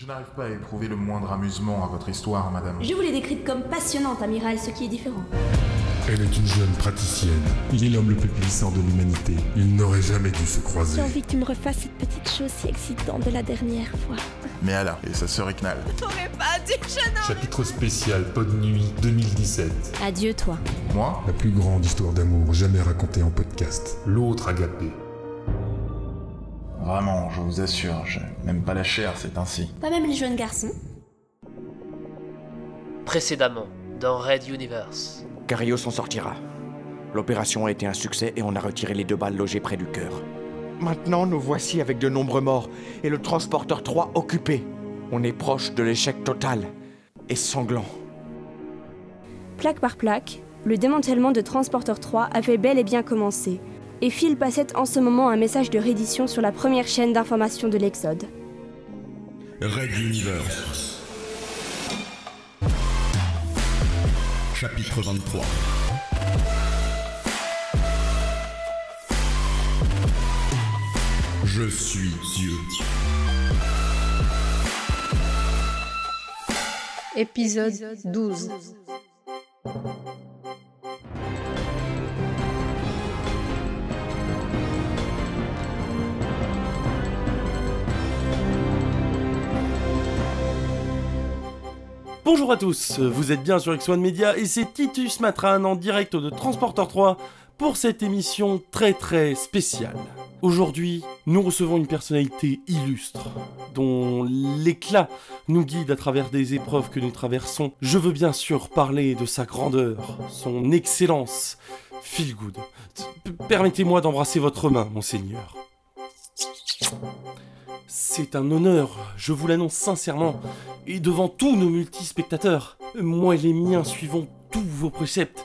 Je n'arrive pas à éprouver le moindre amusement à votre histoire, madame. Je vous l'ai décrite comme passionnante, amiral, ce qui est différent. Elle est une jeune praticienne. Il est l'homme le plus puissant de l'humanité. Ils n'auraient jamais dû se J'ai croiser. envie que tu me refasses cette petite chose si excitante de la dernière fois. Mais Allah, et sa sœur Iknal. T'aurais pas dit que je n'en... Chapitre spécial Pod Nuit 2017. Adieu, toi. Moi? La plus grande histoire d'amour jamais racontée en podcast. L'autre agapé. Vraiment, je vous assure, je n'aime pas la chair, c'est ainsi. Pas même les jeunes garçons. Précédemment, dans Red Universe. Cario s'en sortira. L'opération a été un succès et on a retiré les deux balles logées près du cœur. Maintenant, nous voici avec de nombreux morts et le transporteur 3 occupé. On est proche de l'échec total et sanglant. Plaque par plaque, le démantèlement de Transporteur 3 avait bel et bien commencé, et Phil passait en ce moment un message de reddition sur la première chaîne d'information de l'Exode. Red Universe. Chapitre 23. Je suis Dieu. Épisode 12. Bonjour à tous, vous êtes bien sur X1 Media et c'est Titus Matran en direct de Transporteur 3 pour cette émission très très spéciale. Aujourd'hui, nous recevons une personnalité illustre, dont l'éclat nous guide à travers des épreuves que nous traversons. Je veux bien sûr parler de sa grandeur, son excellence. Feel good. Permettez-moi d'embrasser votre main, monseigneur. C'est un honneur, je vous l'annonce sincèrement, et devant tous nos multispectateurs. Moi et les miens suivons tous vos préceptes,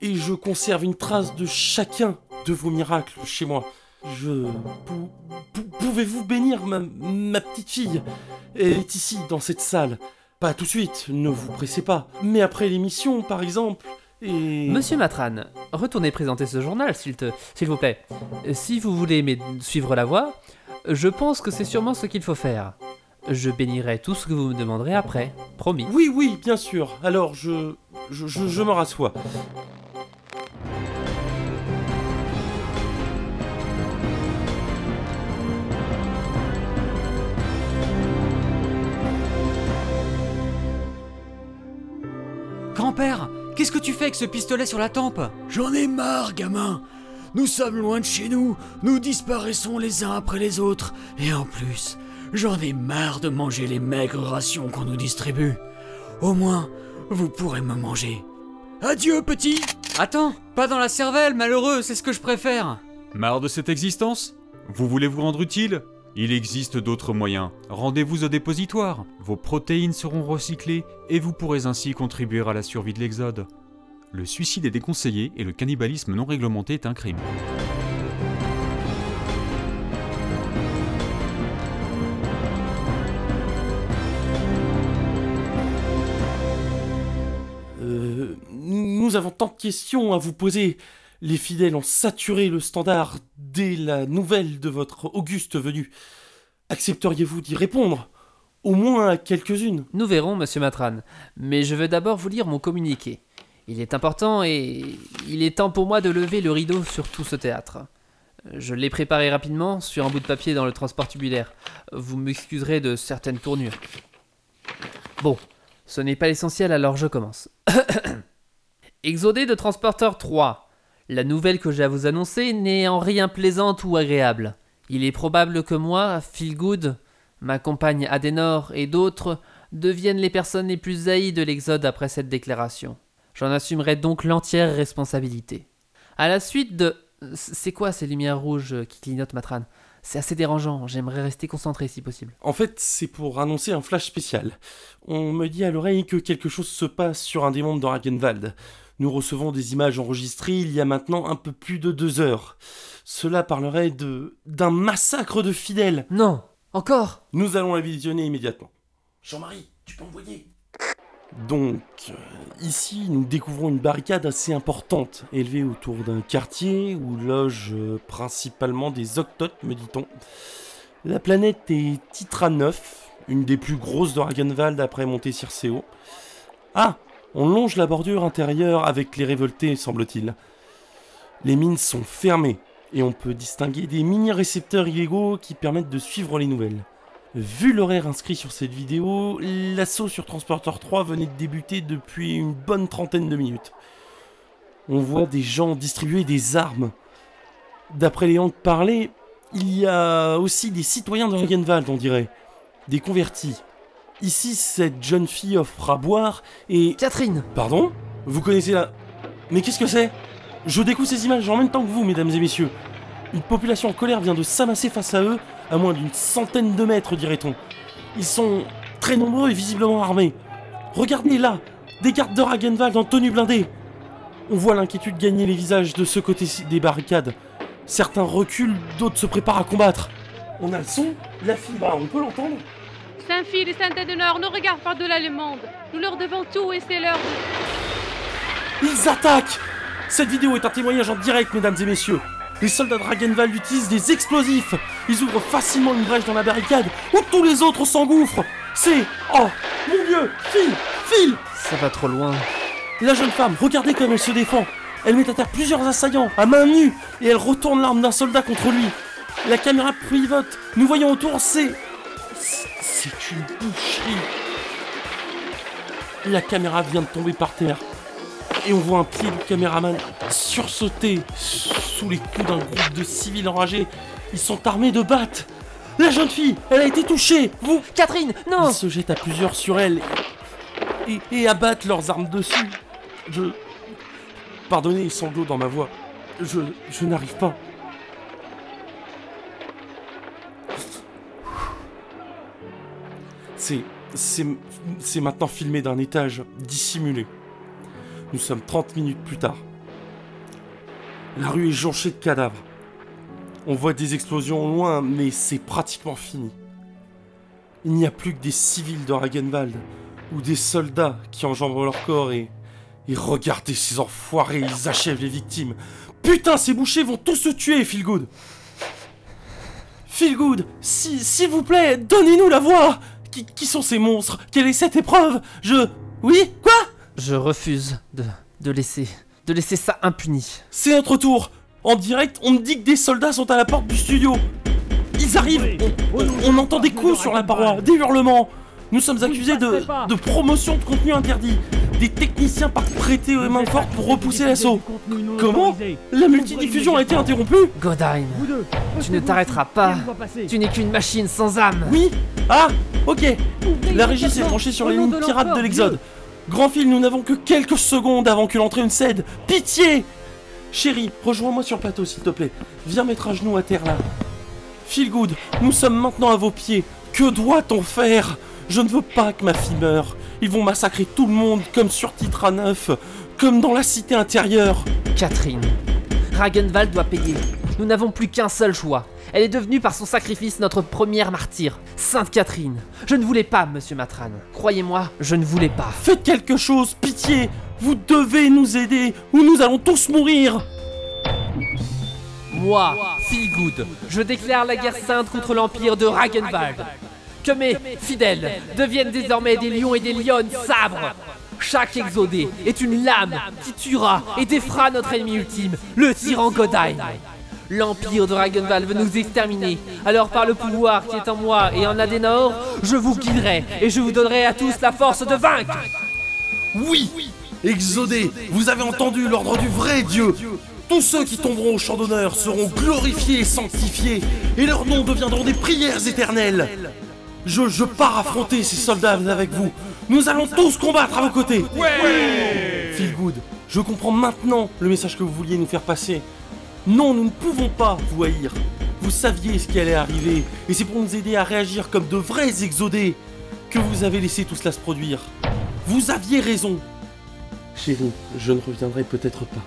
et je conserve une trace de chacun de vos miracles chez moi. Je... pou- pou- Pouvez-vous bénir ma, ma petite fille? Elle est ici, dans cette salle. Pas tout de suite, ne vous pressez pas. Mais après l'émission, par exemple, et... Monsieur Matran, retournez présenter ce journal, s'il te... vous plaît. Si vous voulez suivre la voie, je pense que c'est sûrement ce qu'il faut faire. Je bénirai tout ce que vous me demanderez après, promis. Oui, oui, bien sûr. Alors, je... Je, je, je me rassois. Grand-père, qu'est-ce que tu fais avec ce pistolet sur la tempe? J'en ai marre, gamin Nous sommes loin de chez nous, nous disparaissons les uns après les autres, et en plus, j'en ai marre de manger les maigres rations qu'on nous distribue. Au moins, vous pourrez me manger. Adieu, petit Attends, pas dans la cervelle, malheureux, c'est ce que je préfère Marre de cette existence? Vous voulez vous rendre utile? Il existe d'autres moyens. Rendez-vous au dépositoire. Vos protéines seront recyclées et vous pourrez ainsi contribuer à la survie de l'Exode. Le suicide est déconseillé et le cannibalisme non réglementé est un crime. Euh, nous avons tant de questions à vous poser. Les fidèles ont saturé le standard dès la nouvelle de votre auguste venue. Accepteriez-vous d'y répondre? Au moins à quelques-unes. Nous verrons, monsieur Matran, mais je veux d'abord vous lire mon communiqué. Il est important et il est temps pour moi de lever le rideau sur tout ce théâtre. Je l'ai préparé rapidement sur un bout de papier dans le transport tubulaire. Vous m'excuserez de certaines tournures. Bon, ce n'est pas l'essentiel, alors je commence. Exodé de Transporteur 3. La nouvelle que j'ai à vous annoncer n'est en rien plaisante ou agréable. Il est probable que moi, Feelgood, ma compagne Adenor et d'autres deviennent les personnes les plus haïes de l'Exode après cette déclaration. J'en assumerai donc l'entière responsabilité. À la suite de... C'est quoi ces lumières rouges qui clignotent Matran? C'est assez dérangeant, j'aimerais rester concentré si possible. En fait, c'est pour annoncer un flash spécial. On me dit à l'oreille que quelque chose se passe sur un des mondes de Ragenwald. Nous recevons des images enregistrées il y a maintenant un peu plus de deux heures. Cela parlerait de d'un massacre de fidèles. Non Encore? Nous allons la visionner immédiatement. Jean-Marie, tu peux envoyer Donc, euh, ici, nous découvrons une barricade assez importante, élevée autour d'un quartier où logent euh, principalement des octotes, me dit-on. La planète est Titra 9, une des plus grosses de Ragenwald après monter Circeo. Ah On longe la bordure intérieure avec les révoltés, semble-t-il. Les mines sont fermées et on peut distinguer des mini-récepteurs illégaux qui permettent de suivre les nouvelles. Vu l'horaire inscrit sur cette vidéo, l'assaut sur Transporteur 3 venait de débuter depuis une bonne trentaine de minutes. On voit des gens distribuer des armes. D'après les Hank parlés, il y a aussi des citoyens de Regenwald, on dirait. Des convertis. Ici, cette jeune fille offre à boire et... Catherine Pardon Vous connaissez la... Mais qu'est-ce que c'est? Je découvre ces images en même temps que vous, mesdames et messieurs. Une population en colère vient de s'amasser face à eux, à moins d'une centaine de mètres, dirait-on. Ils sont très nombreux et visiblement armés. Regardez là, des gardes de Ragenwald en tenue blindée. On voit l'inquiétude gagner les visages de ce côté des barricades. Certains reculent, d'autres se préparent à combattre. On a le son La fille, bah, on peut l'entendre Saint-Phil et Saint-Adenor ne regardent pas de l'allemande. Nous leur devons tout et c'est leur... Ils attaquent Cette vidéo est un témoignage en direct, mesdames et messieurs. Les soldats de Ragenwald utilisent des explosifs. Ils ouvrent facilement une brèche dans la barricade où tous les autres s'engouffrent. C'est... Oh Mon Dieu Phil Phil Ça va trop loin. La jeune femme, regardez comme elle se défend. Elle met à terre plusieurs assaillants, à main nue, et elle retourne l'arme d'un soldat contre lui. La caméra pivote. Nous voyons autour, c'est... C'est une boucherie. La caméra vient de tomber par terre. Et on voit un pied du caméraman sursauter sous les coups d'un groupe de civils enragés. Ils sont armés de battes. La jeune fille, elle a été touchée. Vous, Catherine, non Ils se jettent à plusieurs sur elle et, et abattent leurs armes dessus. Je... Pardonnez les sanglots dans ma voix. Je, je n'arrive pas. C'est, c'est, c'est maintenant filmé d'un étage dissimulé. Nous sommes 30 minutes plus tard. La rue est jonchée de cadavres. On voit des explosions au loin, mais c'est pratiquement fini. Il n'y a plus que des civils de Ragenwald ou des soldats qui enjambent leur corps et. Et regardez ces enfoirés, ils achèvent les victimes. Putain, ces bouchers vont tous se tuer, Feelgood, si, s'il vous plaît, donnez-nous la voix qui sont ces monstres? Quelle est cette épreuve? Je. Oui Quoi? Je refuse de, de laisser. de laisser ça impuni. C'est notre tour. En direct, on me dit que des soldats sont à la porte du studio. Ils arrivent. On, on- on entend des coups sur la paroi, des hurlements. Nous sommes accusés de, de promotion de contenu interdit. Des techniciens partent prêter aux mains fortes pour repousser l'assaut. Comment La multidiffusion a été interrompue Godheim, tu ne t'arrêteras pas. Tu n'es qu'une machine sans âme. Oui. Ah Ok. La régie s'est tranchée sur les lignes pirates de l'Exode. Grand fil, nous n'avons que quelques secondes avant que l'entrée ne cède. Pitié Chérie, rejoins-moi sur le plateau, s'il te plaît. Viens mettre à genoux à terre là. Feel nous sommes maintenant à vos pieds. Que doit-on faire? Je ne veux pas que ma fille meure. Ils vont massacrer tout le monde comme sur Titra 9, comme dans la cité intérieure. Catherine, Ragenwald doit payer. Nous n'avons plus qu'un seul choix. Elle est devenue par son sacrifice notre première martyre, Sainte Catherine. Je ne voulais pas, monsieur Matran. Croyez-moi, je ne voulais pas. Faites quelque chose, pitié Vous devez nous aider, ou nous allons tous mourir Moi, Feelgood, je déclare la guerre sainte contre l'empire de Ragenwald. Que mes fidèles deviennent désormais des lions et des lionnes sabres. Chaque exodé est une lame qui tuera et défera notre ennemi ultime, le tyran Godheim. L'empire de Ragenwald veut nous exterminer. Alors par le pouvoir qui est en moi et en Adenor, je vous guiderai et je vous donnerai à tous la force de vaincre. Oui Exodé, vous avez entendu l'ordre du vrai Dieu Tous ceux qui tomberont au champ d'honneur seront glorifiés et sanctifiés, et leurs noms deviendront des prières éternelles Je, je pars affronter ces soldats avec vous Nous allons tous combattre à vos côtés Ouais Feel good, je comprends maintenant le message que vous vouliez nous faire passer. Non, nous ne pouvons pas vous haïr. Vous saviez ce qui allait arriver, et c'est pour nous aider à réagir comme de vrais exodés que vous avez laissé tout cela se produire. Vous aviez raison. Chérie, je ne reviendrai peut-être pas.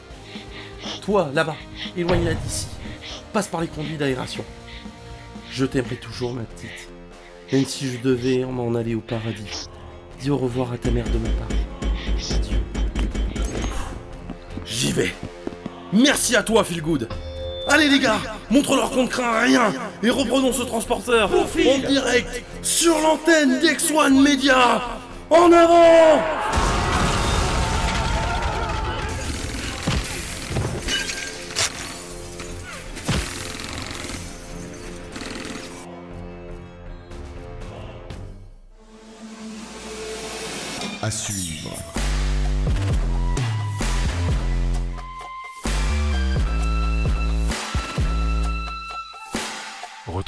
Toi, là-bas, éloigne-la d'ici. Passe par les conduits d'aération. Je t'aimerai toujours, ma petite. Même si je devais m'en aller au paradis. Dis au revoir à ta mère de ma part. Adieu. J'y vais. Merci à toi, Feelgood. Allez les gars, montre-leur qu'on ne craint rien et reprenons ce transporteur en direct sur l'antenne d'X1 Media. En avant À suivre.